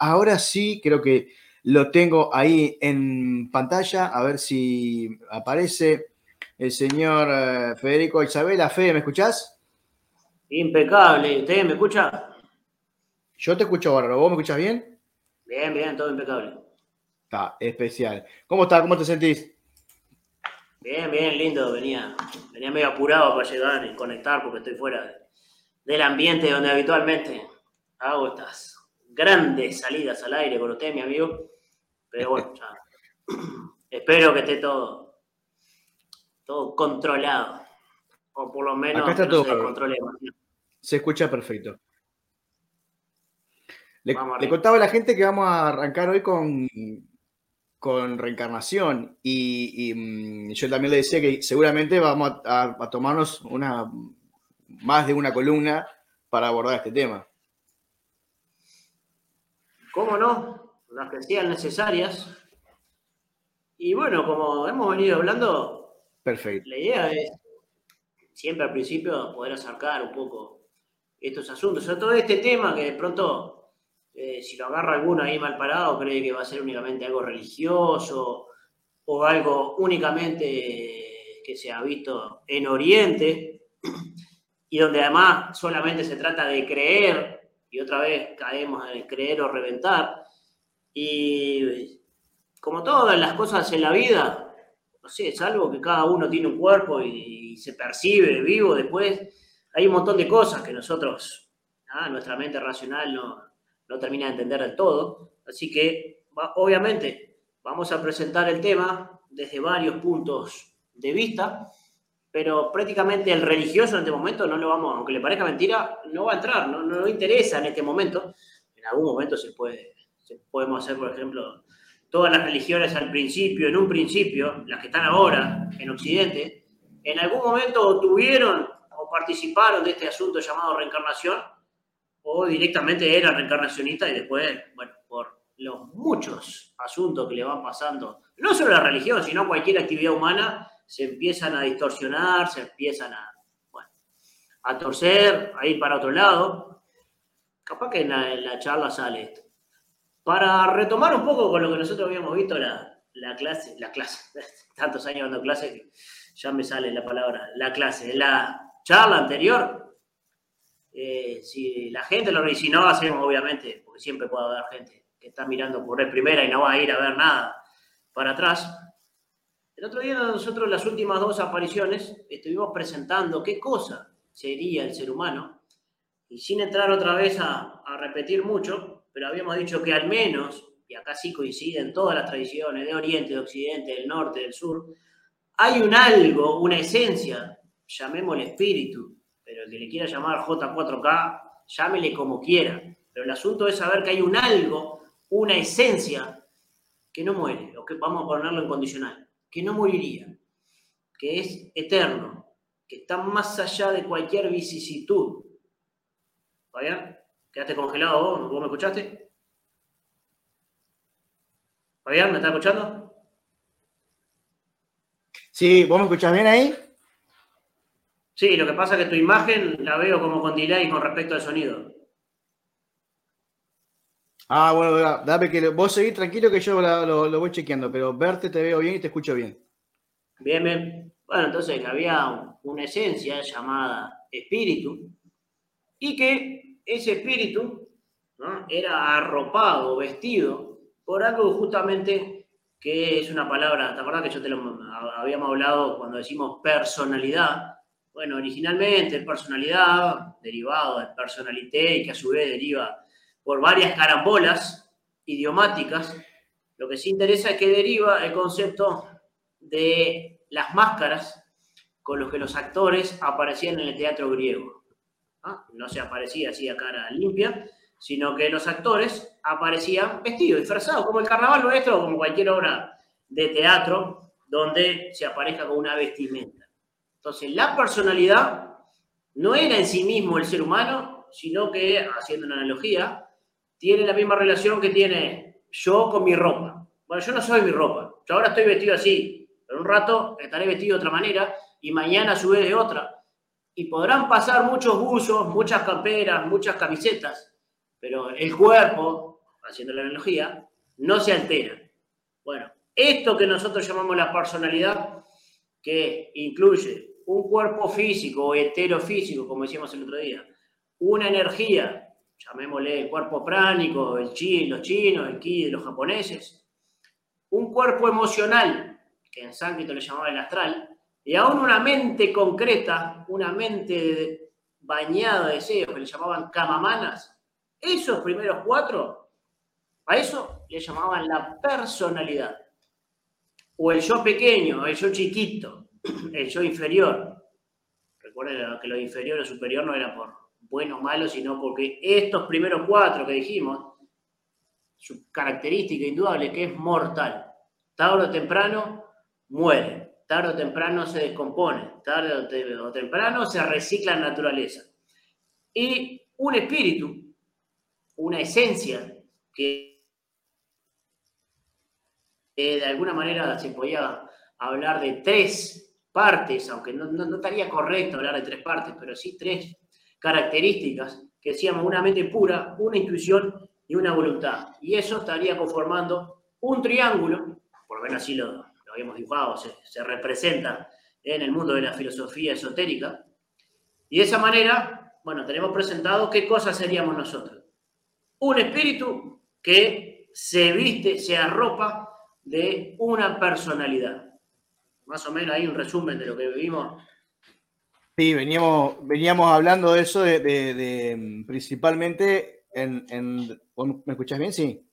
ahora sí, creo que lo tengo ahí en pantalla, a ver si aparece el señor eh, Federico Isabela. Fede, ¿me escuchás? Impecable. ¿Usted me escucha? Yo te escucho bárbaro. ¿Vos me escuchás bien? Bien, bien, todo impecable. Está, especial. ¿Cómo estás? ¿Cómo te sentís? Bien, bien, lindo. Venía, venía medio apurado para llegar y conectar porque estoy fuera del ambiente donde habitualmente hago estas grandes salidas al aire con usted, mi amigo. Pero bueno, ya. espero que esté todo, todo controlado. O por lo menos Acá está que no todo. se escucha perfecto. Le, le, contaba a la gente que vamos a arrancar hoy con, con reencarnación y, y, mm, yo también le decía que seguramente vamos a, a, a, tomarnos una más de una columna para abordar este tema. ¿Cómo no? Las que sean necesarias. Y bueno, como hemos venido hablando, Perfecto. la idea es siempre al principio poder acercar un poco estos asuntos, sobre todo este tema que de pronto, eh, si lo agarra alguno ahí mal parado, cree que va a ser únicamente algo religioso o algo únicamente que se ha visto en Oriente y donde además solamente se trata de creer y otra vez caemos en el creer o reventar. Y como todas las cosas en la vida, no sé, es algo que cada uno tiene un cuerpo y, se percibe vivo después. Hay un montón de cosas que nosotros, nuestra mente racional no, no, termina de entender del todo. Así que, obviamente, vamos a presentar el tema desde varios puntos de vista, pero prácticamente el religioso en este momento no lo vamos, aunque le parezca mentira, no va a entrar, no, no, no interesa en este momento. En algún momento se puede, podemos hacer, por ejemplo, todas las religiones al principio, en un principio, las que están ahora en Occidente, en algún momento tuvieron o participaron de este asunto llamado reencarnación, o directamente eran reencarnacionistas y después, bueno, por los muchos asuntos que le van pasando, no solo la religión, sino cualquier actividad humana, se empiezan a distorsionar, se empiezan a, bueno, a torcer, a ir para otro lado. Capaz que en la, charla sale esto. Para retomar un poco con lo que nosotros habíamos visto la, la clase, la clase, tantos años dando clase que ya me sale la palabra, la clase, la charla anterior, eh, si la gente lo si no hacemos obviamente, porque siempre puede haber gente que está mirando por primera y no va a ir a ver nada para atrás, el otro día nosotros las últimas dos apariciones estuvimos presentando qué cosa sería el ser humano. Y sin entrar otra vez a, repetir mucho, pero habíamos dicho que al menos, y acá sí coinciden todas las tradiciones de Oriente, de Occidente, del Norte, del Sur, hay un algo, una esencia, llamémosle espíritu, pero el que le quiera llamar J4K, llámele como quiera, pero el asunto es saber que hay un algo, una esencia que no muere, o que vamos a ponerlo en condicional que no moriría, que es eterno, que está más allá de cualquier vicisitud. ¿Fabián? ¿Quedaste congelado vos? ¿Vos me escuchaste? ¿Fabián, me estás escuchando? Sí, ¿vos me escuchás bien ahí? Sí, lo que pasa es que tu imagen la veo como con delay con respecto al sonido. Ah, bueno, dame que vos seguís tranquilo que yo lo, voy chequeando, pero verte te veo bien y te escucho bien. Bien, bien. Bueno, entonces había una esencia llamada espíritu y que ese espíritu era arropado, vestido por algo justamente que es una palabra, ¿te acuerdas que yo te lo habíamos hablado cuando decimos personalidad? Bueno, originalmente personalidad, derivado de personalité y que a su vez deriva por varias carambolas idiomáticas, lo que sí interesa es que deriva el concepto de las máscaras con los que los actores aparecían en el teatro griego. ¿Ah? No se aparecía así a cara limpia, sino que los actores aparecían vestidos, disfrazados, como el carnaval nuestro o como cualquier obra de teatro donde se aparezca con una vestimenta. Entonces, la personalidad no era en sí mismo el ser humano, sino que, haciendo una analogía, tiene la misma relación que tiene yo con mi ropa. Bueno, yo no soy mi ropa. Yo ahora estoy vestido así, pero un rato estaré vestido de otra manera y mañana a su vez de otra. Y podrán pasar muchos buzos, muchas camperas, muchas camisetas, pero el cuerpo, haciendo la analogía, no se altera. Bueno, esto que nosotros llamamos la personalidad, que incluye un cuerpo físico o heterofísico, como decíamos el otro día, una energía, llamémosle cuerpo pránico, el chi, los chinos, el ki de los japoneses, un cuerpo emocional, que en sánscrito le llamaba el astral, y aún una mente concreta, una mente bañada de deseos, que le llamaban kamamanas, esos primeros cuatro, a eso le llamaban la personalidad. O el yo pequeño, el yo chiquito, el yo inferior. Recuerden que lo inferior o superior no era por bueno o malo, sino porque estos primeros cuatro que dijimos, su característica indudable que es mortal. Tarde o temprano muere, tarde o temprano se descompone, tarde o temprano se recicla en naturaleza. Y un espíritu, una esencia que de alguna manera se podía hablar de tres partes, aunque no, no, estaría correcto hablar de tres partes, pero sí tres características que decíamos una mente pura, una intuición y una voluntad. Y eso estaría conformando un triángulo, por lo menos así lo, habíamos dibujado, se, se, representa en el mundo de la filosofía esotérica. Y de esa manera, bueno, tenemos presentado qué cosas seríamos nosotros. Un espíritu que se viste, se arropa de una personalidad. Más o menos hay un resumen de lo que vivimos. Sí, veníamos, veníamos hablando de eso, de, principalmente en, ¿Me escuchas bien? Sí.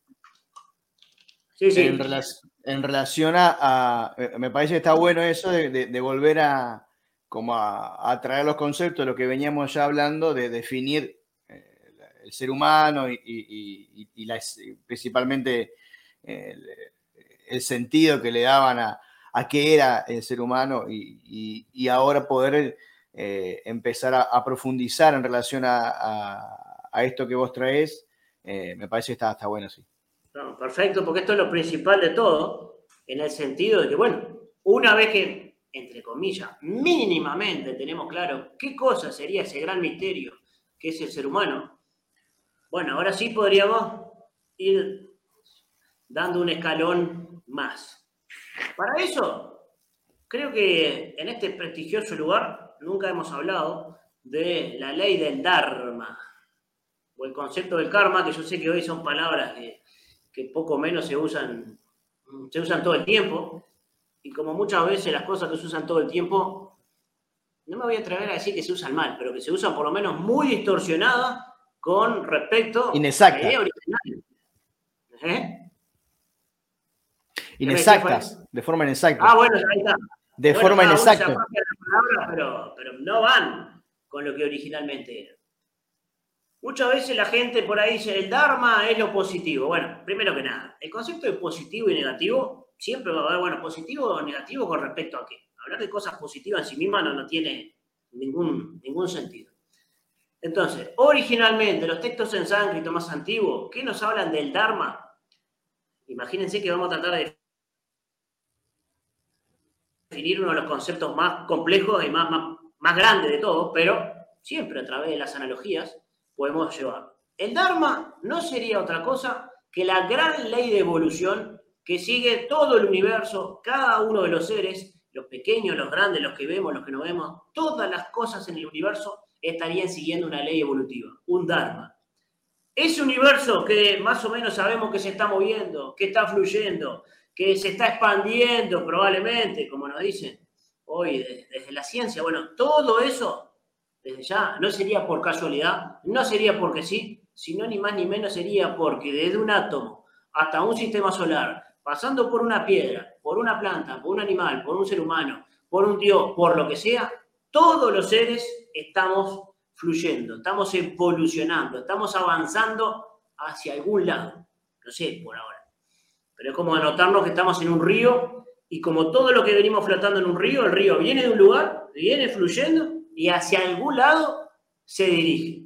Sí, sí. En, relación a, Me parece que está bueno eso de, volver a como a, traer los conceptos lo que veníamos ya hablando, de definir eh, el ser humano y, principalmente el sentido que le daban a, a qué era el ser humano y, ahora poder eh, empezar a, profundizar en relación a, esto que vos traes, eh, me parece que está, está bueno, sí. perfecto, porque esto es lo principal de todo, en el sentido de que, bueno, una vez que, entre comillas, mínimamente tenemos claro qué cosa sería ese gran misterio que es el ser humano, bueno, ahora sí podríamos ir dando un escalón más. Para eso, creo que en este prestigioso lugar nunca hemos hablado de la ley del Dharma o el concepto del karma, que yo sé que hoy son palabras que, poco menos se usan, se usan todo el tiempo. Y como muchas veces las cosas que se usan todo el tiempo, no me voy a atrever a decir que se usan mal, pero que se usan por lo menos muy distorsionadas con respecto a la idea original. ¿Eh? Inexactas, de forma inexacta. Ah, bueno, ahí está. De forma inexacta. pero, pero no van con lo que originalmente era. Muchas veces la gente por ahí dice, el Dharma es lo positivo. Bueno, primero que nada, el concepto de positivo y negativo siempre va a haber, bueno, positivo o negativo con respecto a qué. Hablar de cosas positivas en sí mismas no, no tiene ningún, ningún sentido. Entonces, originalmente, los textos en sánscrito más antiguos, ¿qué nos hablan del Dharma? Imagínense que vamos a tratar de definir uno de los conceptos más complejos y más, más, grandes de todos, pero siempre a través de las analogías podemos llevar. El Dharma no sería otra cosa que la gran ley de evolución que sigue todo el universo, cada uno de los seres, los pequeños, los grandes, los que vemos, los que no vemos, todas las cosas en el universo estarían siguiendo una ley evolutiva, un Dharma. Ese universo que más o menos sabemos que se está moviendo, que está fluyendo, que se está expandiendo probablemente, como nos dicen hoy desde, la ciencia. Bueno, todo eso, desde ya, no sería por casualidad, no sería porque sí, sino ni más ni menos sería porque desde un átomo hasta un sistema solar, pasando por una piedra, por una planta, por un animal, por un ser humano, por un dios, por lo que sea, todos los seres estamos fluyendo, estamos evolucionando, estamos avanzando hacia algún lado. No sé, por ahora. Pero es como anotarnos que estamos en un río y como todo lo que venimos flotando en un río, el río viene de un lugar, viene fluyendo y hacia algún lado se dirige.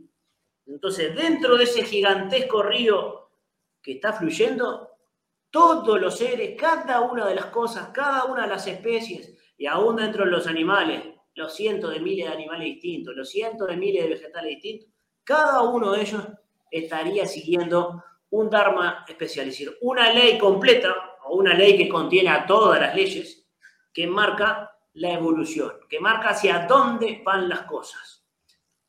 Entonces, dentro de ese gigantesco río que está fluyendo, todos los seres, cada una de las cosas, cada una de las especies, y aún dentro de los animales, los cientos de miles de animales distintos, los cientos de miles de vegetales distintos, cada uno de ellos estaría siguiendo un Dharma especial, es decir, una ley completa o una ley que contiene a todas las leyes que marca la evolución, que marca hacia dónde van las cosas.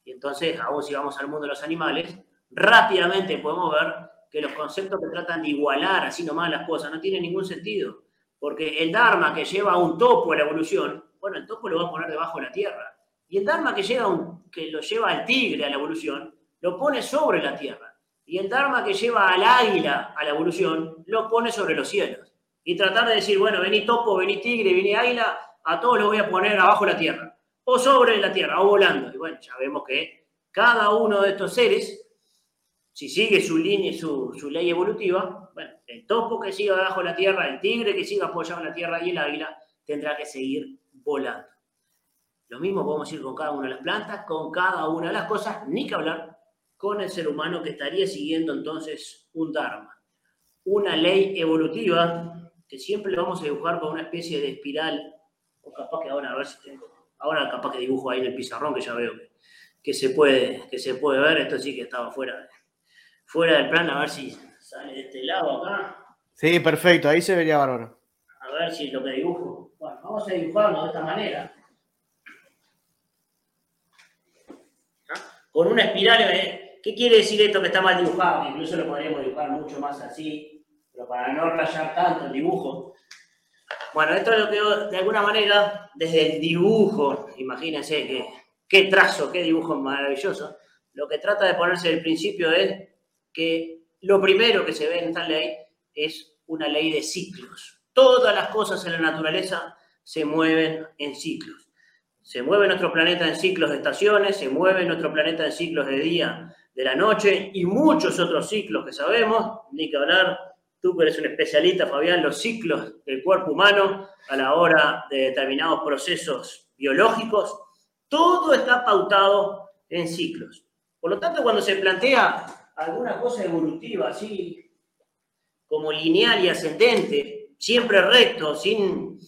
Y entonces, aún si vamos al mundo de los animales, rápidamente podemos ver que los conceptos que tratan de igualar así nomás las cosas no tienen ningún sentido. Porque el Dharma que lleva a un topo a la evolución, bueno, el topo lo va a poner debajo de la tierra. Y el Dharma que, un, que lo lleva al tigre a la evolución, lo pone sobre la tierra. Y el Dharma que lleva al águila a la evolución, lo pone sobre los cielos. Y tratar de decir, bueno, vení topo, vení tigre, vení águila, a todos los voy a poner abajo la tierra. O sobre la tierra, o volando. Y bueno, ya vemos que cada uno de estos seres si sigue su línea, su, su ley evolutiva, bueno, el topo que siga abajo la tierra, el tigre que siga apoyado en la tierra y el águila tendrá que seguir volando. Lo mismo podemos decir con cada una de las plantas, con cada una de las cosas, ni que hablar con el ser humano que estaría siguiendo entonces un Dharma. Una ley evolutiva que siempre lo vamos a dibujar con una especie de espiral, o capaz que ahora, a ver si tengo, ahora capaz que dibujo ahí en el pizarrón que ya veo que, que se, puede, que se puede ver, esto sí que estaba fuera fuera del plan, a ver si sale de este lado acá. Sí, perfecto, ahí se vería bárbaro. A ver si lo que dibujo. Bueno, vamos a dibujarlo de esta manera. Con una espiral, ¿eh? ¿Qué quiere decir esto que está mal dibujado? Incluso lo podríamos dibujar mucho más así, pero para no rayar tanto el dibujo. Bueno, esto es lo que de alguna manera, desde el dibujo, imagínense qué, qué trazo, qué dibujo maravilloso, lo que trata de ponerse el principio es que lo primero que se ve en esta ley es una ley de ciclos. Todas las cosas en la naturaleza se mueven en ciclos. Se mueve nuestro planeta en ciclos de estaciones, se mueve nuestro planeta en ciclos de día, de la noche y muchos otros ciclos que sabemos, ni que hablar, tú que eres un especialista, Fabián, los ciclos del cuerpo humano a la hora de determinados procesos biológicos, todo está pautado en ciclos. Por lo tanto, cuando se plantea alguna cosa evolutiva, así como lineal y ascendente, siempre recto, sin,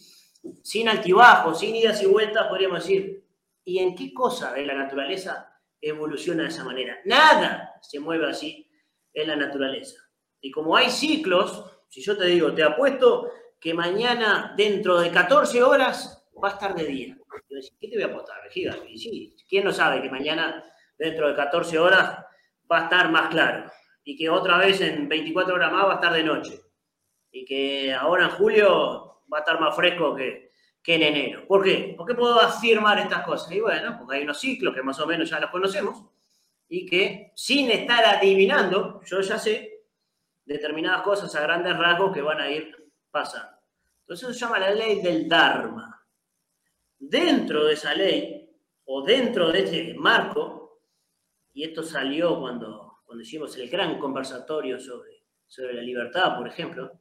sin altibajos, sin idas y vueltas, podríamos decir, ¿y en qué cosa de la naturaleza evoluciona de esa manera? Nada se mueve así en la naturaleza. Y como hay ciclos, si yo te digo, te apuesto que mañana, dentro de 14 horas, va a estar de día. ¿Qué te voy a apostar, ¿quién no sabe que mañana, dentro de 14 horas, va a estar más claro y que otra vez en 24 horas más va a estar de noche y que ahora en julio va a estar más fresco que, que en enero. ¿Por qué? ¿Por qué puedo afirmar estas cosas? Y bueno, porque hay unos ciclos que más o menos ya los conocemos y que sin estar adivinando, yo ya sé determinadas cosas a grandes rasgos que van a ir pasando. Entonces se llama la ley del Dharma. Dentro de esa ley o dentro de ese marco y esto salió cuando, cuando hicimos el gran conversatorio sobre, sobre la libertad, por ejemplo,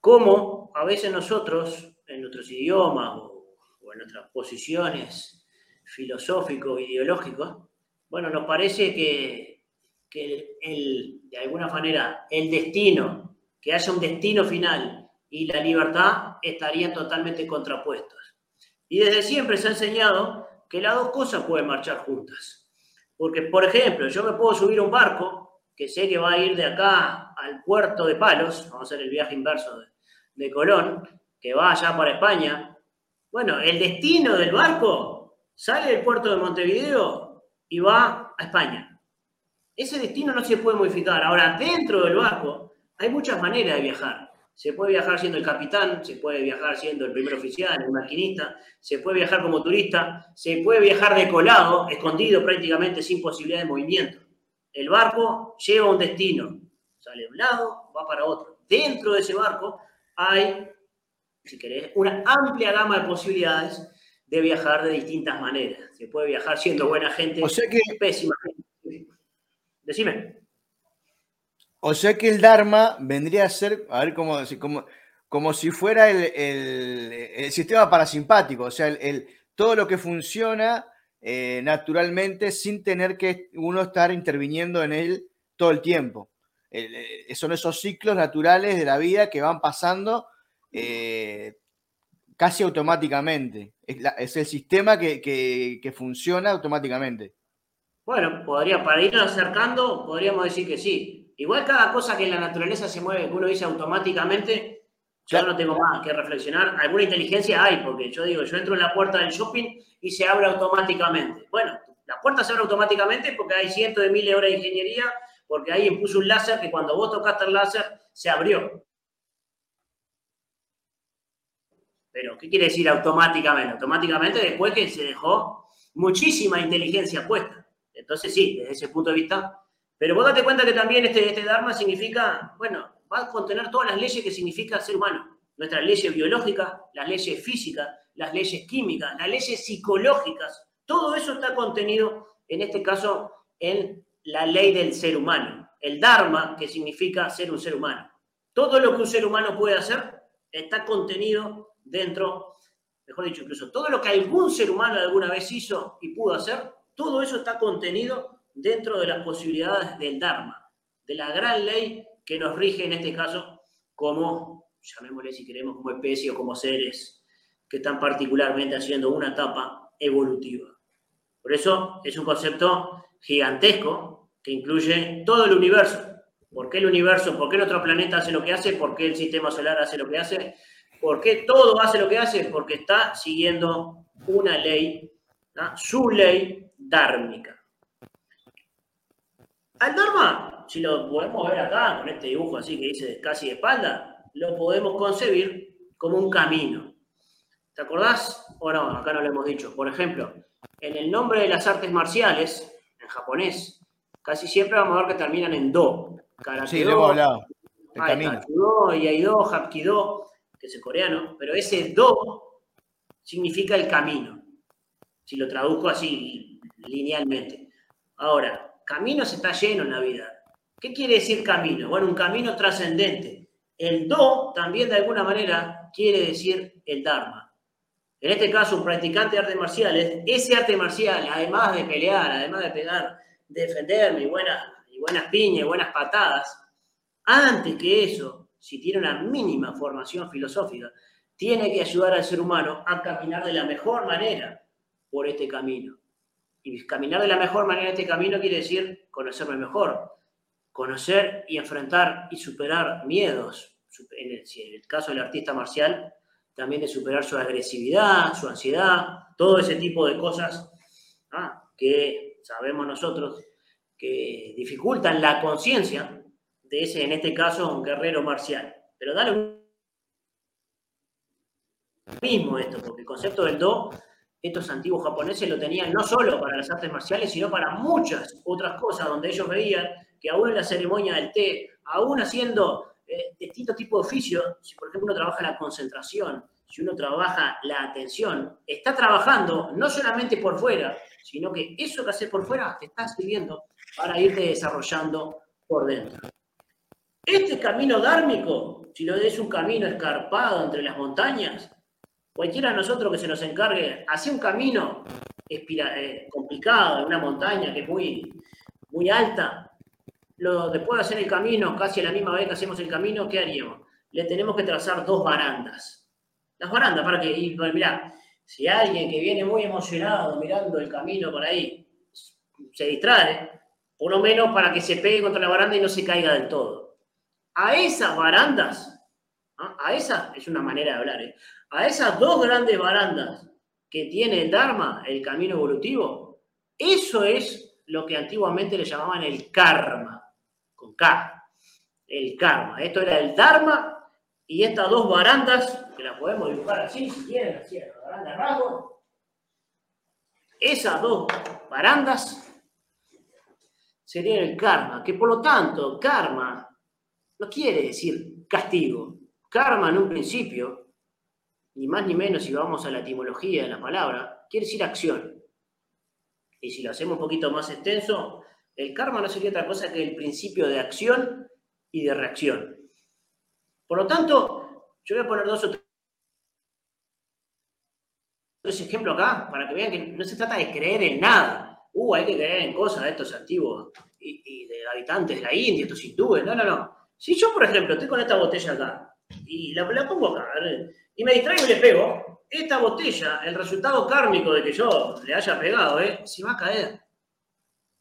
cómo a veces nosotros, en nuestros idiomas o, en nuestras posiciones filosóficos, ideológicos, bueno, nos parece que, que el, de alguna manera el destino, que haya un destino final y la libertad estarían totalmente contrapuestos. Y desde siempre se ha enseñado que las dos cosas pueden marchar juntas. Porque, por ejemplo, yo me puedo subir a un barco que sé que va a ir de acá al puerto de Palos, vamos a hacer el viaje inverso de, Colón, que va allá para España. Bueno, el destino del barco sale del puerto de Montevideo y va a España. Ese destino no se puede modificar. Ahora, dentro del barco hay muchas maneras de viajar. Se puede viajar siendo el capitán, se puede viajar siendo el primer oficial, el maquinista, se puede viajar como turista, se puede viajar decolado, escondido prácticamente sin posibilidad de movimiento. El barco lleva un destino, sale de un lado, va para otro. Dentro de ese barco hay, si querés, una amplia gama de posibilidades de viajar de distintas maneras. Se puede viajar siendo buena gente, o sea que... pésima gente. Decime. O sea que el Dharma vendría a ser, a ver cómo decir, como, como si fuera el, sistema parasimpático, o sea, el, todo lo que funciona eh, naturalmente sin tener que uno estar interviniendo en él todo el tiempo. Eh, son esos ciclos naturales de la vida que van pasando eh, casi automáticamente. Es, el sistema que, que, funciona automáticamente. Bueno, podría, para ir acercando, podríamos decir que sí Igual cada cosa que en la naturaleza se mueve, que uno dice automáticamente, yo no tengo más que reflexionar. Alguna inteligencia hay, porque yo digo, yo entro en la puerta del shopping y se abre automáticamente. Bueno, la puerta se abre automáticamente porque hay cientos de miles de horas de ingeniería, porque ahí puso un láser que cuando vos tocaste el láser se abrió. Pero, ¿qué quiere decir automáticamente? Automáticamente después que se dejó muchísima inteligencia puesta. Entonces, sí, desde ese punto de vista. Pero vos date cuenta que también este, este Dharma significa, bueno, va a contener todas las leyes que significa ser humano. Nuestras leyes biológicas, las leyes físicas, las leyes químicas, las leyes psicológicas. Todo eso está contenido, en este caso, en la ley del ser humano. El Dharma, que significa ser un ser humano. Todo lo que un ser humano puede hacer está contenido dentro, mejor dicho, incluso todo lo que algún ser humano alguna vez hizo y pudo hacer, todo eso está contenido dentro de las posibilidades del Dharma, de la gran ley que nos rige en este caso como, llamémosle si queremos, como especie o como seres que están particularmente haciendo una etapa evolutiva. Por eso es un concepto gigantesco que incluye todo el universo. ¿Por qué el universo? ¿Por qué nuestro planeta hace lo que hace? ¿Por qué el sistema solar hace lo que hace? ¿Por qué todo hace lo que hace? Porque está siguiendo una ley, su ley dármica. Al Dharma, si lo podemos ver acá, con este dibujo así que dice casi de espalda, lo podemos concebir como un camino. ¿Te acordás? O no, acá no lo hemos dicho. Por ejemplo, en el nombre de las artes marciales, en japonés, casi siempre vamos a ver que terminan en do. sí, lo hemos hablado. El camino. y Aido, Hapkido, que es coreano, pero ese do significa el camino, si lo traduzco así linealmente. Ahora, caminos está lleno en la vida. ¿Qué quiere decir camino? Bueno, un camino trascendente. El do también de alguna manera quiere decir el Dharma. En este caso, un practicante de artes marciales, ese arte marcial, además de pelear, además de pegar, defenderme y buenas, y buenas piñas buenas patadas, antes que eso, si tiene una mínima formación filosófica, tiene que ayudar al ser humano a caminar de la mejor manera por este camino. Y caminar de la mejor manera este camino quiere decir conocerme mejor, conocer y enfrentar y superar miedos. En el, caso del artista marcial, también de superar su agresividad, su ansiedad, todo ese tipo de cosas que sabemos nosotros que dificultan la conciencia de en este caso, un guerrero marcial. Pero da lo mismo esto, porque el concepto del Do, estos antiguos japoneses lo tenían no solo para las artes marciales, sino para muchas otras cosas, donde ellos veían que aún en la ceremonia del té, aún haciendo eh, distintos tipos de oficios, si por ejemplo uno trabaja la concentración, si uno trabaja la atención, está trabajando no solamente por fuera, sino que eso que haces por fuera te está sirviendo para irte desarrollando por dentro. Este camino dármico, si lo es un camino escarpado entre las montañas, cualquiera de nosotros que se nos encargue hacer un camino eh, complicado en una montaña que es muy, muy alta, lo, después de hacer el camino, casi a la misma vez que hacemos el camino, ¿qué haríamos? Le tenemos que trazar dos barandas. Las barandas, para que, y, mirá, si alguien que viene muy emocionado mirando el camino por ahí se distrae, por lo menos para que se pegue contra la baranda y no se caiga del todo a esas barandas, a esa es una manera de hablar, ¿eh? a esas dos grandes barandas que tiene el Dharma, el camino evolutivo, eso es lo que antiguamente le llamaban el karma, con K, el karma. Esto era el Dharma y estas dos barandas, que las podemos dibujar así, si quieren, así, la baranda rasgo, esas dos barandas serían el karma, que por lo tanto, karma no quiere decir castigo. Karma en un principio, ni más ni menos si vamos a la etimología de la palabra, quiere decir acción. Y si lo hacemos un poquito más extenso, el karma no sería otra cosa que el principio de acción y de reacción. Por lo tanto, yo voy a poner dos o tres ejemplos acá para que vean que no se trata de creer en nada. Uh, hay que creer en cosas de estos antiguos y, de habitantes de la India, estos hindúes. No, no, no. Si yo, por ejemplo, estoy con esta botella acá y la, pongo acá y me distraigo y le pego, esta botella, el resultado kármico de que yo le haya pegado, ¿eh? se va a caer.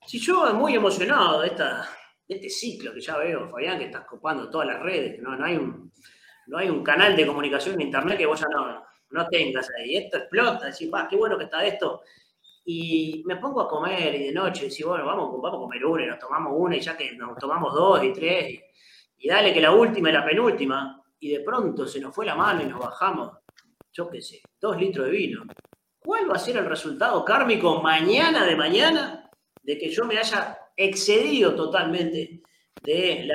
Si yo muy emocionado de esta, este ciclo que ya veo, Fabián, que estás copando todas las redes, no, no, hay, un, no hay un canal de comunicación en internet que vos ya no, no tengas ahí. Esto explota, decís, pa, qué bueno que está esto. Y me pongo a comer y de noche, decís, bueno, vamos, vamos a comer una y nos tomamos una y ya que nos tomamos dos y tres. Y dale que la última y la penúltima. Y de pronto se nos fue la mano y nos bajamos, yo qué sé, dos litros de vino. ¿Cuál va a ser el resultado kármico mañana de mañana de que yo me haya excedido totalmente de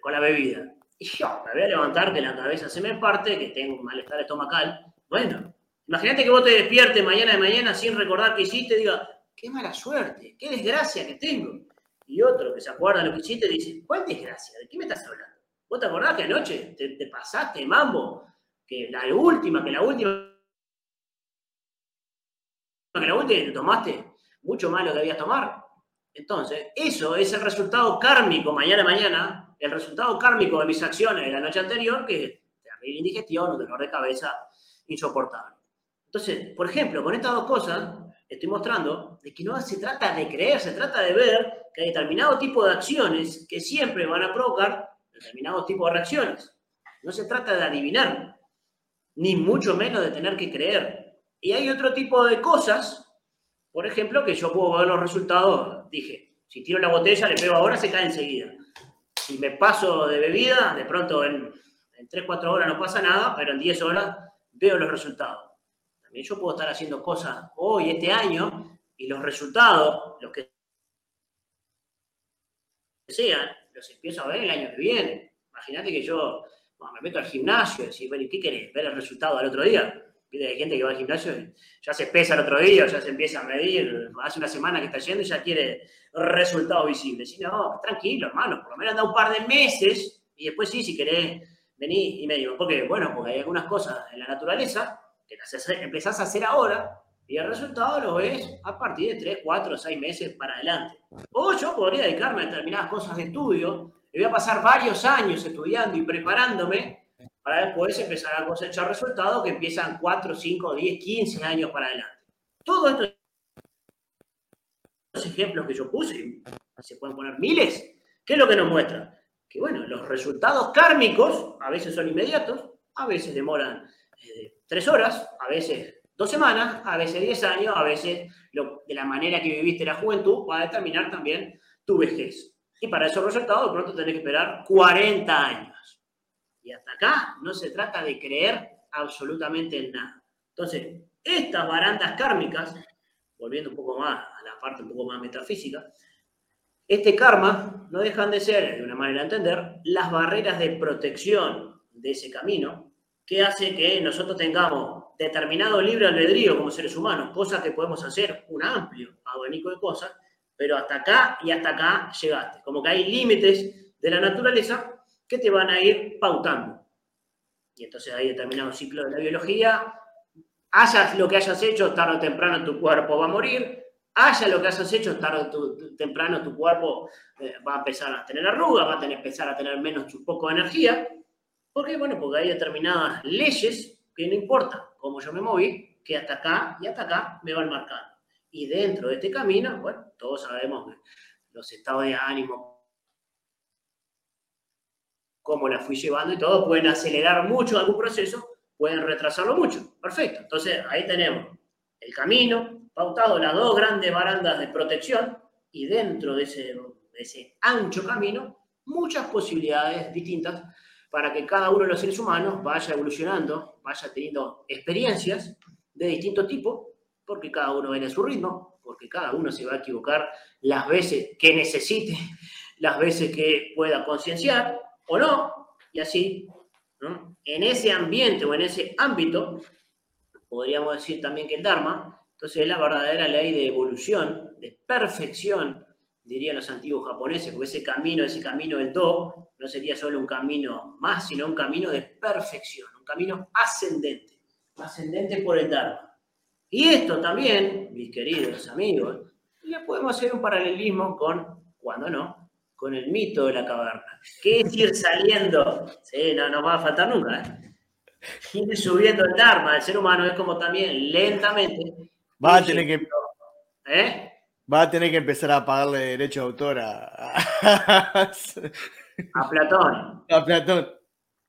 con la bebida? Y yo me voy a levantar que la cabeza se me parte, que tengo un malestar estomacal. Bueno, imagínate que vos te despiertes mañana de mañana sin recordar qué hiciste y diga, qué mala suerte, qué desgracia que tengo. Y otro que se acuerda de lo que hiciste dice, ¿cuál desgracia? ¿De qué me estás hablando? ¿Vos te acordás que anoche te, te pasaste mambo? Que la última, que la última que la última te tomaste mucho más lo que debías tomar. Entonces, eso es el resultado kármico mañana mañana, el resultado kármico de mis acciones de la noche anterior, que terrible indigestión, un dolor de cabeza insoportable. Entonces, por ejemplo, con estas dos cosas, estoy mostrando que no se trata de creer, se trata de ver que hay determinado tipo de acciones que siempre van a provocar determinado tipo de reacciones. No se trata de adivinar, ni mucho menos de tener que creer. Y hay otro tipo de cosas, por ejemplo, que yo puedo ver los resultados. Dije, si tiro la botella, le pego ahora, se cae enseguida. Si me paso de bebida, de pronto en, en 3, 4 horas no pasa nada, pero en 10 horas veo los resultados. Yo puedo estar haciendo cosas hoy, este año, y los resultados, los que sean, los empiezo a ver el año que viene. Imagínate que yo me meto al gimnasio y decir, bueno, ¿qué querés? ¿Ver el resultado al otro día? Hay gente que va al gimnasio y ya se pesa el otro día, ya se empieza a medir, hace una semana que está yendo y ya quiere resultados visibles. Y no, tranquilo, hermano, por lo menos anda un par de meses y después sí, si querés, vení y me digo, porque bueno, porque hay algunas cosas en la naturaleza que empezás a hacer ahora y el resultado lo ves a partir de 3, 4, 6 meses para adelante. O yo podría dedicarme a determinadas cosas de estudio, y voy a pasar varios años estudiando y preparándome para después empezar a cosechar resultados que empiezan 4, 5, 10, 15 años para adelante. Todos estos ejemplos que yo puse, se pueden poner miles, ¿qué es lo que nos muestra? Que bueno, los resultados kármicos a veces son inmediatos, a veces demoran eh, tres horas, a veces dos semanas, a veces 10 años, a veces de la manera que viviste la juventud va a determinar también tu vejez. Y para esos resultados de pronto tenés que esperar 40 años. Y hasta acá no se trata de creer absolutamente en nada. Entonces, estas barandas kármicas, volviendo un poco más a la parte un poco más metafísica, este karma no dejan de ser, de una manera de entender, las barreras de protección de ese camino que hace que nosotros tengamos determinado libre albedrío como seres humanos, cosas que podemos hacer un amplio abanico de cosas, pero hasta acá y hasta acá llegaste. Como que hay límites de la naturaleza que te van a ir pautando. Y entonces hay determinados ciclos de la biología. Hayas lo que hayas hecho, tarde o temprano tu cuerpo va a morir. Haya lo que hayas hecho, tarde o temprano tu cuerpo eh, va a empezar a tener arrugas, va a empezar a tener menos un poco de energía. ¿Por qué? Bueno, porque hay determinadas leyes que no importa cómo yo me moví, que hasta acá y hasta acá me van marcando. Y dentro de este camino, bueno, todos sabemos los estados de ánimo, cómo la fui llevando y todo, pueden acelerar mucho algún proceso, pueden retrasarlo mucho. Perfecto. Entonces ahí tenemos el camino pautado, las dos grandes barandas de protección y dentro de ese, ese ancho camino, muchas posibilidades distintas para que cada uno de los seres humanos vaya evolucionando, vaya teniendo experiencias de distinto tipo, porque cada uno viene a su ritmo, porque cada uno se va a equivocar las veces que necesite, las veces que pueda concienciar, o no, y así, en ese ambiente o en ese ámbito, podríamos decir también que el Dharma, entonces es la verdadera ley de evolución, de perfección, dirían los antiguos japoneses, porque ese camino, ese camino del Do, no sería solo un camino más, sino un camino de perfección, un camino ascendente, ascendente por el Dharma. Y esto también, mis queridos amigos, ya podemos hacer un paralelismo con, cuando no, con el mito de la caverna. ¿Qué es ir saliendo? Sí, no nos va a faltar nunca. ¿eh? Ir subiendo el Dharma. El ser humano es como también lentamente. Va a tener que. ¿Eh? Va a tener que empezar a pagarle derecho de autor a, a Platón. A Platón.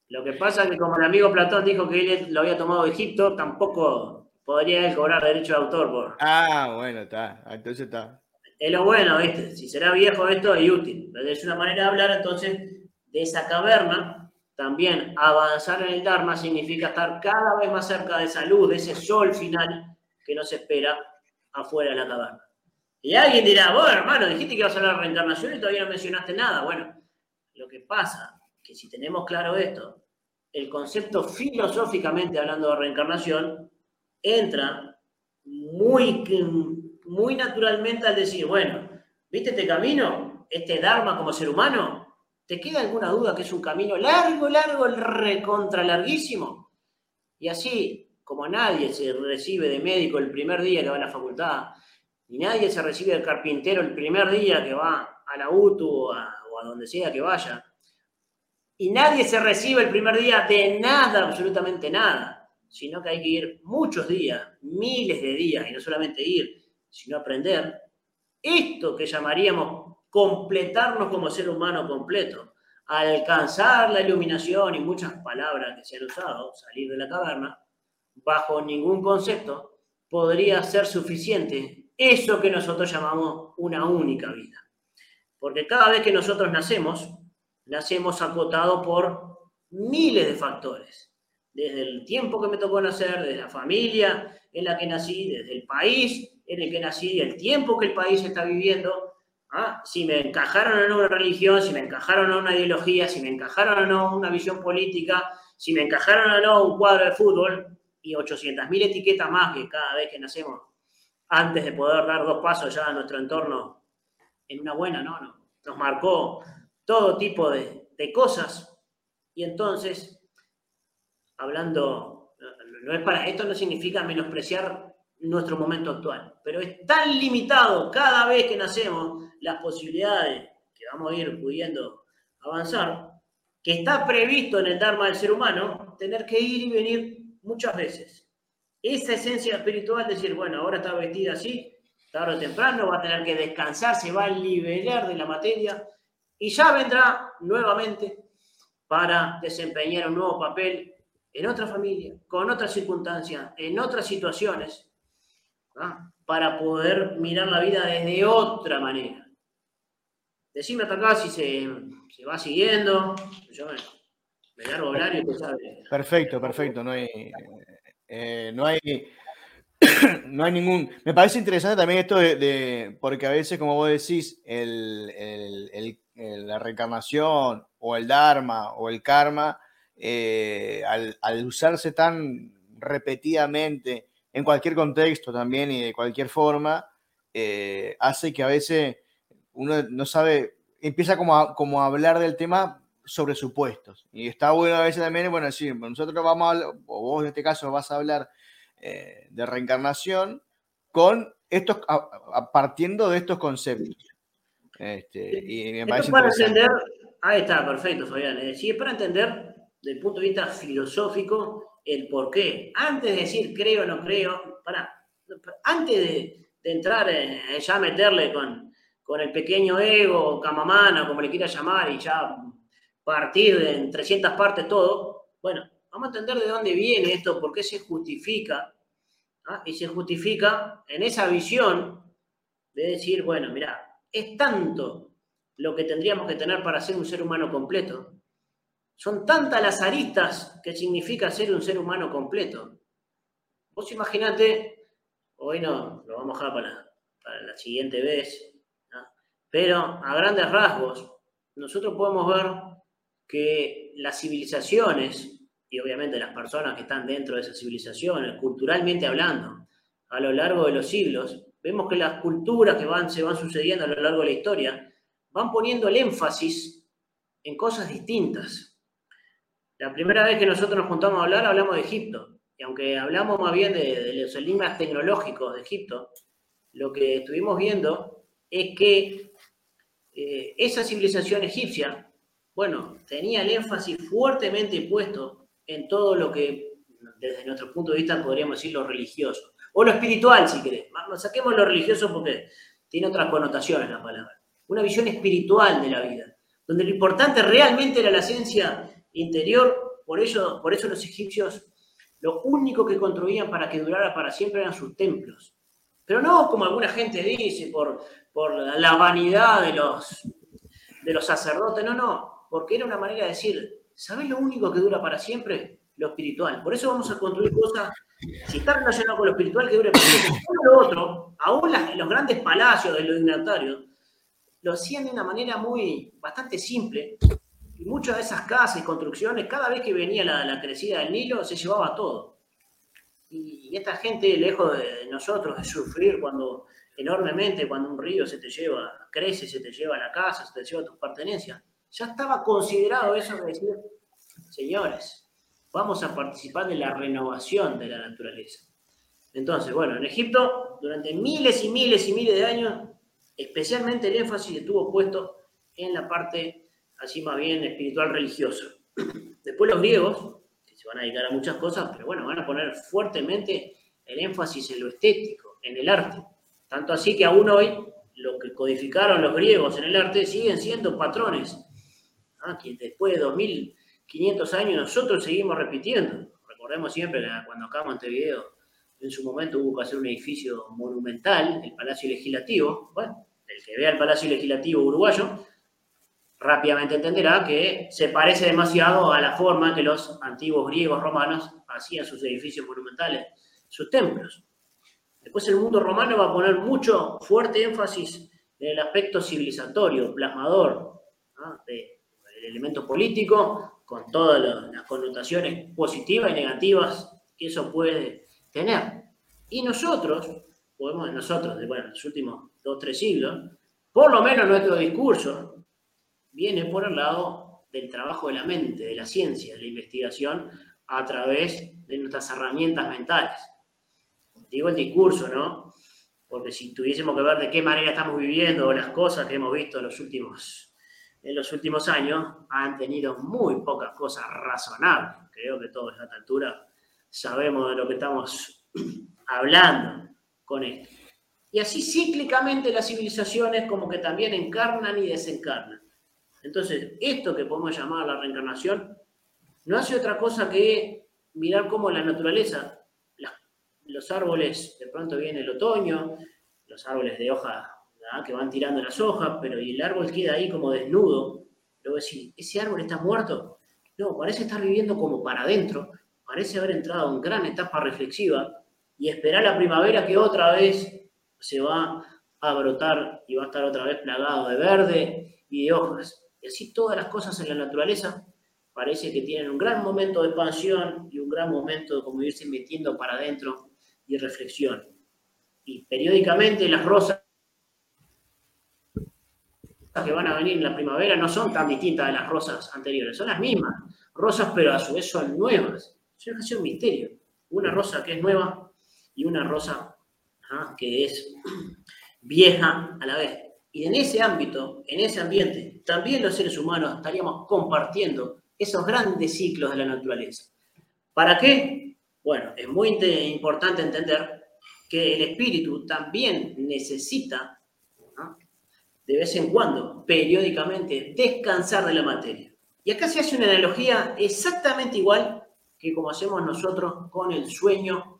Lo que pasa es que como el amigo Platón dijo que él lo había tomado de Egipto, tampoco podría él cobrar derecho de autor por. Ah, bueno, está. Entonces está. Es lo bueno, ¿viste? Si será viejo esto y útil. Es una manera de hablar entonces de esa caverna. También avanzar en el Dharma significa estar cada vez más cerca de esa luz, de ese sol final que nos espera afuera de la caverna. Y alguien dirá, bueno, hermano, dijiste que ibas a hablar de reencarnación y todavía no mencionaste nada. Bueno, lo que pasa que si tenemos claro esto, el concepto filosóficamente hablando de reencarnación entra muy, muy naturalmente al decir, bueno, ¿viste este camino? Este Dharma como ser humano, ¿te queda alguna duda que es un camino largo, largo, recontra larguísimo? Y así, como nadie se recibe de médico el primer día que va a la facultad, y nadie se recibe de carpintero el primer día que va a la UTU o a, donde sea que vaya. Y nadie se recibe el primer día de nada, absolutamente nada, sino que hay que ir muchos días, miles de días, y no solamente ir, sino aprender. Esto que llamaríamos completarnos como ser humano completo, alcanzar la iluminación y muchas palabras que se han usado, salir de la caverna, bajo ningún concepto, podría ser suficiente eso que nosotros llamamos una única vida. Porque cada vez que nosotros nacemos, nacemos acotados por miles de factores. Desde el tiempo que me tocó nacer, desde la familia en la que nací, desde el país en el que nací, el tiempo que el país está viviendo, ¿ah? si me encajaron no una religión, si me encajaron no una ideología, si me encajaron o no una visión política, si me encajaron o no un cuadro de fútbol y 800.000 etiquetas más que cada vez que nacemos antes de poder dar dos pasos ya a nuestro entorno en una buena, ¿no? no nos marcó todo tipo de, de cosas y entonces, hablando, no es para, esto no significa menospreciar nuestro momento actual, pero es tan limitado cada vez que nacemos las posibilidades que vamos a ir pudiendo avanzar, que está previsto en el Dharma del ser humano tener que ir y venir muchas veces esa esencia espiritual, decir, bueno, ahora está vestida así, tarde o temprano va a tener que descansar, se va a liberar de la materia y ya vendrá nuevamente para desempeñar un nuevo papel en otra familia, con otras circunstancias, en otras situaciones, para poder mirar la vida desde otra manera. Decime hasta acá si se, va siguiendo. Yo me, me largo horario. Perfecto, perfecto. No hay, eh, no hay. no hay ningún. Me parece interesante también esto de, porque a veces, como vos decís, la reencarnación o el Dharma o el karma, eh, al, usarse tan repetidamente en cualquier contexto también y de cualquier forma, eh, hace que a veces uno no sabe, empieza como como a hablar del tema sobre supuestos. Y está bueno a veces también, bueno, sí, nosotros vamos a hablar, o vos en este caso vas a hablar eh, de reencarnación con estos, partiendo de estos conceptos. Este, y me parece para entender, ahí está, perfecto, Fabián. Eh, sí, es para entender desde el punto de vista filosófico el por qué. Antes de decir creo o no creo, para, antes de, entrar en, ya meterle con, con el pequeño ego, camamana, como le quiera llamar, y ya partir en 300 partes todo, bueno, vamos a entender de dónde viene esto, por qué se justifica, ¿ah? y se justifica en esa visión de decir, bueno, mira, es tanto lo que tendríamos que tener para ser un ser humano completo, son tantas las aristas que significa ser un ser humano completo. Vos imaginate, hoy no, lo vamos a dejar para, para la siguiente vez, pero a grandes rasgos, nosotros podemos ver que las civilizaciones, y obviamente las personas que están dentro de esas civilizaciones, culturalmente hablando, a lo largo de los siglos, vemos que las culturas que van, se van sucediendo a lo largo de la historia van poniendo el énfasis en cosas distintas. La primera vez que nosotros nos juntamos a hablar, hablamos de Egipto. Y aunque hablamos más bien de, los enigmas tecnológicos de Egipto, lo que estuvimos viendo es que eh, esa civilización egipcia bueno, tenía el énfasis fuertemente puesto en todo lo que, desde nuestro punto de vista, podríamos decir lo religioso, o lo espiritual, si querés. Saquemos lo religioso porque tiene otras connotaciones la palabra. Una visión espiritual de la vida, donde lo importante realmente era la esencia interior. Por eso, por eso los egipcios lo único que construían para que durara para siempre eran sus templos. Pero no como alguna gente dice, por, por la vanidad de los, de los sacerdotes, no, no, porque era una manera de decir, ¿sabes lo único que dura para siempre? Lo espiritual. Por eso vamos a construir cosas, si está relacionado con lo espiritual, que dure para siempre. lo otro, aún los grandes palacios de los dignatarios, lo hacían de una manera muy, bastante simple, y muchas de esas casas y construcciones, cada vez que venía la, crecida del Nilo, se llevaba todo. Y, esta gente, lejos de nosotros, de sufrir cuando enormemente, cuando un río se te lleva, crece, se te lleva la casa, se te lleva tus pertenencias, ya estaba considerado eso de decir, señores, vamos a participar de la renovación de la naturaleza. Entonces, bueno, en Egipto, durante miles y miles y miles de años, especialmente el énfasis estuvo puesto en la parte así más bien espiritual religioso. Después los griegos, que se van a dedicar a muchas cosas, pero bueno, van a poner fuertemente el énfasis en lo estético, en el arte. Tanto así que aún hoy lo que codificaron los griegos en el arte siguen siendo patrones que después de 2500 años nosotros seguimos repitiendo. Recordemos siempre que cuando acá en Montevideo en su momento hubo que hacer un edificio monumental, el Palacio Legislativo. Bueno, el que vea el Palacio Legislativo uruguayo rápidamente entenderá que se parece demasiado a la forma que los antiguos griegos romanos hacían sus edificios monumentales, sus templos. Después el mundo romano va a poner mucho fuerte énfasis en el aspecto civilizatorio, plasmador, del elemento político, con todas las connotaciones positivas y negativas que eso puede tener. Y nosotros, podemos, nosotros, bueno, los últimos dos, tres siglos, por lo menos nuestro discurso, viene por el lado del trabajo de la mente, de la ciencia, de la investigación, a través de nuestras herramientas mentales. Digo el discurso, ¿no? Porque si tuviésemos que ver de qué manera estamos viviendo las cosas que hemos visto en los últimos, en los últimos años, han tenido muy pocas cosas razonables. Creo que todos a esta altura sabemos de lo que estamos hablando con esto. Y así cíclicamente las civilizaciones como que también encarnan y desencarnan. Entonces, esto que podemos llamar la reencarnación no hace otra cosa que mirar cómo la naturaleza, los árboles, de pronto viene el otoño, los árboles de que van tirando las hojas, pero y el árbol queda ahí como desnudo. Luego decir, ¿ese árbol está muerto? No, parece estar viviendo como para adentro, parece haber entrado en gran etapa reflexiva y esperar la primavera que otra vez se va a brotar y va a estar otra vez plagado de verde y de hojas. Y así todas las cosas en la naturaleza parece que tienen un gran momento de expansión y un gran momento de como irse metiendo para adentro y reflexión. Y periódicamente las rosas que van a venir en la primavera no son tan distintas de las rosas anteriores, son las mismas rosas, pero a su vez son nuevas. Es un misterio. Una rosa que es nueva y una rosa que es vieja a la vez. Y en ese ámbito, en ese ambiente, también los seres humanos estaríamos compartiendo esos grandes ciclos de la naturaleza. ¿Para qué? Bueno, es muy importante entender que el espíritu también necesita, de vez en cuando, periódicamente, descansar de la materia. Y acá se hace una analogía exactamente igual que como hacemos nosotros con el sueño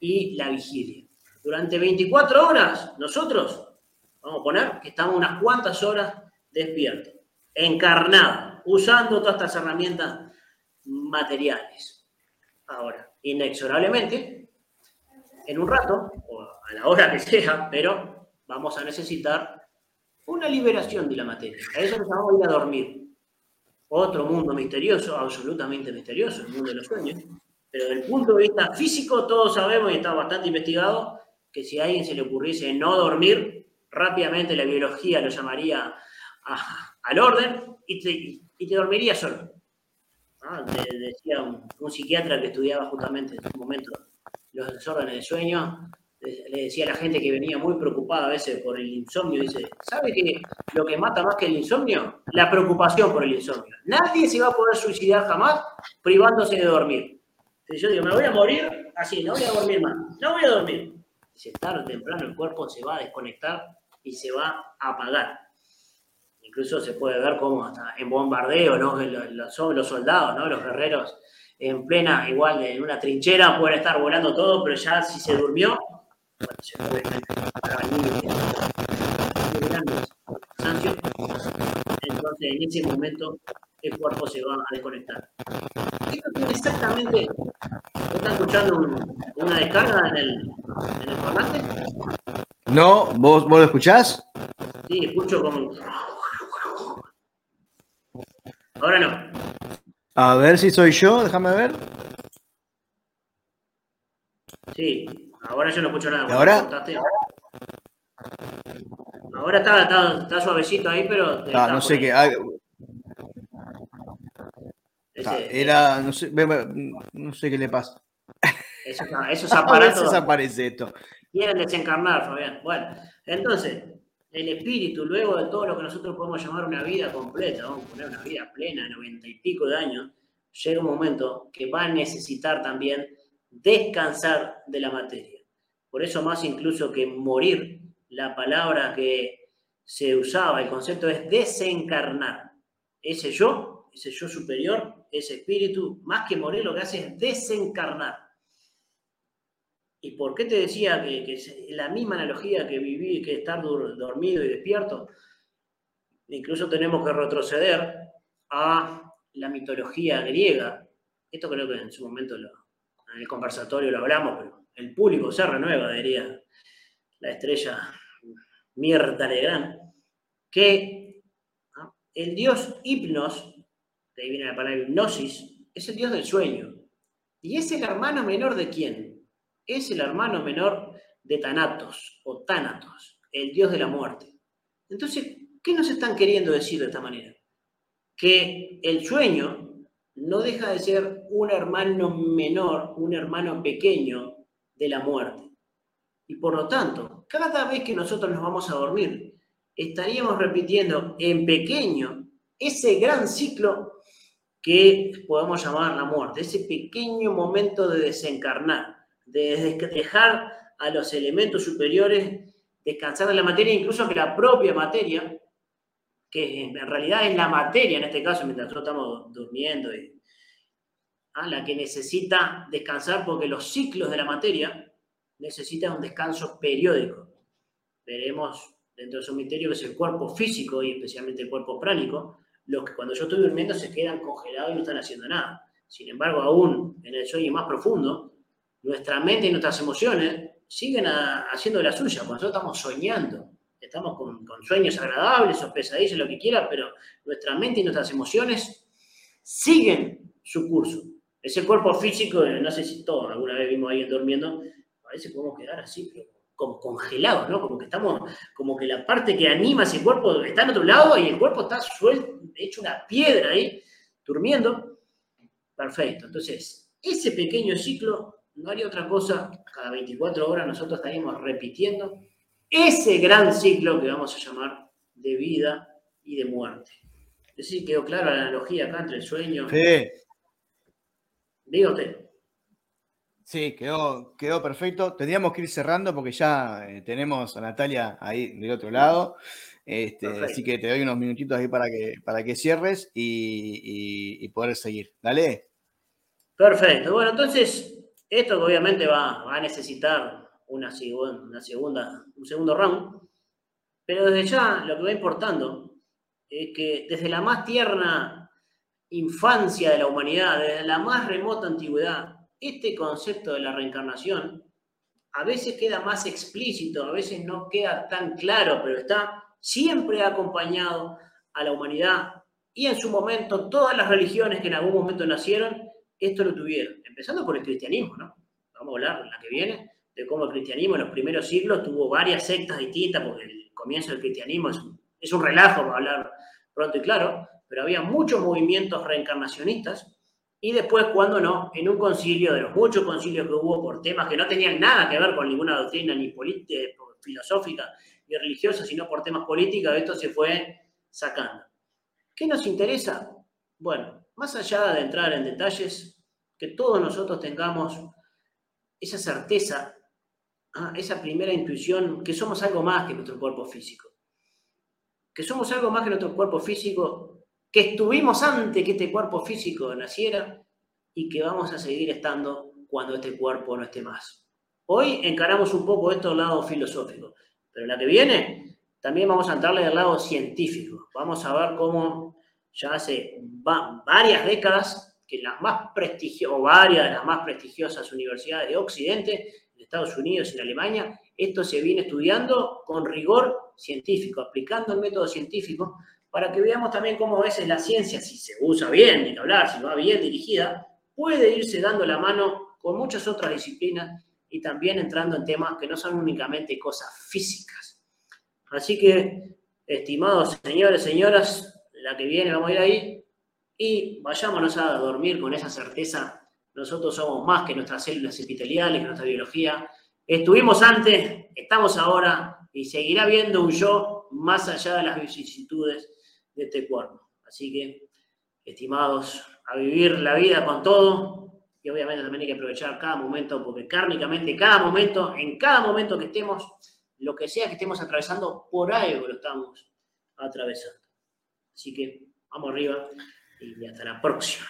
y la vigilia. Durante 24 horas, nosotros vamos a poner que estamos unas cuantas horas despiertos, encarnados, usando todas estas herramientas materiales. Ahora, inexorablemente, en un rato, o a la hora que sea, pero vamos a necesitar una liberación de la materia. A eso nos vamos a ir a dormir. Otro mundo misterioso, absolutamente misterioso, el mundo de los sueños. Pero desde el punto de vista físico, todos sabemos y está bastante investigado que si a alguien se le ocurriese no dormir, rápidamente la biología lo llamaría al orden y te, dormiría solo. Ah, decía un, psiquiatra que estudiaba justamente en ese momento los desórdenes de sueño, le decía a la gente que venía muy preocupada a veces por el insomnio, dice, ¿sabe que lo que mata más que el insomnio? La preocupación por el insomnio. Nadie se va a poder suicidar jamás privándose de dormir. yo digo, me voy a morir así, no voy a dormir más, no voy a dormir. Dice, tarde o temprano el cuerpo se va a desconectar y se va a apagar. Incluso se puede ver cómo hasta en bombardeo, ¿no? Los, los, soldados, ¿no? Los guerreros en plena, igual en una trinchera, pueden estar volando todo, pero ya si se durmió, entonces en ese momento el cuerpo se va a desconectar. Esto tiene exactamente, ¿estás escuchando una descarga en el, en el parlante? No, ¿vos, ¿vos lo escuchás? Sí, escucho como... Ahora no. A ver si soy yo, déjame ver. Sí, ahora yo no escucho nada. ahora? Ahora está, está, suavecito ahí, pero. Ah, no sé qué. era, no sé, no sé qué le pasa. Esos, esos aparatos. Desaparece esto. Quieren desencarnar, Fabián. Bueno, entonces, el espíritu, luego de todo lo que nosotros podemos llamar una vida completa, vamos a poner una vida plena, noventa y pico de años, llega un momento que va a necesitar también descansar de la materia. Por eso más incluso que morir, la palabra que se usaba, el concepto es desencarnar. Ese yo, ese yo superior, ese espíritu, más que morir, lo que hace es desencarnar. ¿Y por qué te decía que, es la misma analogía que vivir, que estar dormido y despierto? Incluso tenemos que retroceder a la mitología griega. Esto creo que en su momento en el conversatorio lo hablamos, pero el público se renueva, diría la estrella Mierda Legrand, que el dios hipnos, de ahí viene la palabra hipnosis, es el dios del sueño. ¿Y es el hermano menor de quién? Es el hermano menor de Thanatos o Tánatos, el dios de la muerte. Entonces, ¿qué nos están queriendo decir de esta manera? Que el sueño no deja de ser un hermano menor, un hermano pequeño de la muerte. Y por lo tanto, cada vez que nosotros nos vamos a dormir, estaríamos repitiendo en pequeño ese gran ciclo que podemos llamar la muerte, ese pequeño momento de desencarnar, de dejar a los elementos superiores descansar de la materia, incluso que la propia materia, que en realidad es la materia en este caso, mientras nosotros estamos durmiendo, y, ¿ah? la que necesita descansar porque los ciclos de la materia necesita un descanso periódico. Veremos dentro de su misterio que es el cuerpo físico y especialmente el cuerpo pránico, los que cuando yo estoy durmiendo se quedan congelados y no están haciendo nada. Sin embargo, aún en el sueño más profundo, nuestra mente y nuestras emociones siguen haciendo la suya. Cuando nosotros estamos soñando, estamos con, con, sueños agradables o pesadillas, lo que quiera, pero nuestra mente y nuestras emociones siguen su curso. Ese cuerpo físico, no sé si todos alguna vez vimos a alguien durmiendo, a veces podemos quedar así, pero como congelados, ¿no? Como que estamos, como que la parte que anima ese cuerpo está en otro lado y el cuerpo está suelto, hecho una piedra ahí, durmiendo. Perfecto. Entonces, ese pequeño ciclo no haría otra cosa, cada 24 horas nosotros estaríamos repitiendo ese gran ciclo que vamos a llamar de vida y de muerte. Es decir, quedó clara la analogía acá entre el sueño. Sí. Dígate. Sí, quedó, quedó perfecto. Tendríamos que ir cerrando porque ya eh, tenemos a Natalia ahí del otro lado. Este, así que te doy unos minutitos ahí para que, para que cierres y, poder seguir. Dale. Perfecto. Bueno, entonces, esto obviamente va, a necesitar una, una segunda, un segundo round. Pero desde ya lo que va importando es que desde la más tierna infancia de la humanidad, desde la más remota antigüedad, este concepto de la reencarnación a veces queda más explícito, a veces no queda tan claro, pero está siempre acompañado a la humanidad y en su momento todas las religiones que en algún momento nacieron, esto lo tuvieron, empezando por el cristianismo, ¿no? Vamos a hablar en la que viene de cómo el cristianismo en los primeros siglos tuvo varias sectas distintas, porque el comienzo del cristianismo es un, es un relajo, para hablar pronto y claro, pero había muchos movimientos reencarnacionistas y después, cuando no, en un concilio, de los muchos concilios que hubo por temas que no tenían nada que ver con ninguna doctrina ni eh, filosófica ni religiosa, sino por temas políticos, esto se fue sacando. ¿Qué nos interesa? Bueno, más allá de entrar en detalles, que todos nosotros tengamos esa certeza ah, esa primera intuición que somos algo más que nuestro cuerpo físico. Que somos algo más que nuestro cuerpo físico, que estuvimos antes que este cuerpo físico naciera y que vamos a seguir estando cuando este cuerpo no esté más. Hoy encaramos un poco esto al lado filosófico, pero la que viene también vamos a entrarle al lado científico. Vamos a ver cómo ya hace varias décadas que las más prestigiosas, varias de las más prestigiosas universidades de Occidente, en Estados Unidos y en Alemania, esto se viene estudiando con rigor científico, aplicando el método científico, para que veamos también cómo a veces la ciencia, si se usa bien, ni hablar, si va bien dirigida, puede irse dando la mano con muchas otras disciplinas y también entrando en temas que no son únicamente cosas físicas. Así que, estimados señores, señoras, la que viene vamos a ir ahí y vayámonos a dormir con esa certeza. Nosotros somos más que nuestras células epiteliales, que nuestra biología. Estuvimos antes, estamos ahora y seguirá habiendo un yo más allá de las vicisitudes de este cuerpo. Así que, estimados, a vivir la vida con todo y obviamente también hay que aprovechar cada momento porque kármicamente, cada momento, en cada momento que estemos, lo que sea que estemos atravesando, por algo lo estamos atravesando. Así que vamos arriba y hasta la próxima.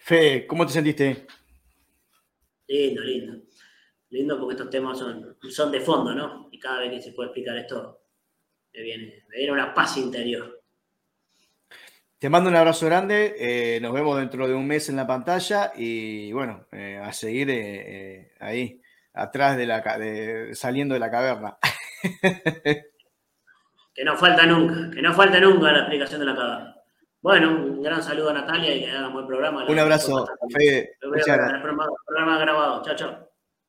Fe, ¿cómo te sentiste? Lindo, lindo. Lindo porque estos temas son, son de fondo, ¿no? Y cada vez que se puede explicar esto, me viene, me viene una paz interior. Te mando un abrazo grande, eh, nos vemos dentro de un mes en la pantalla y bueno, eh, a seguir eh, ahí, atrás de la, saliendo de la caverna. que no falta nunca, que no falta nunca la explicación de la caverna. Bueno, un gran saludo a Natalia y que haga un buen programa. Un abrazo, Fede. Programa, programa grabado. Chao, chao.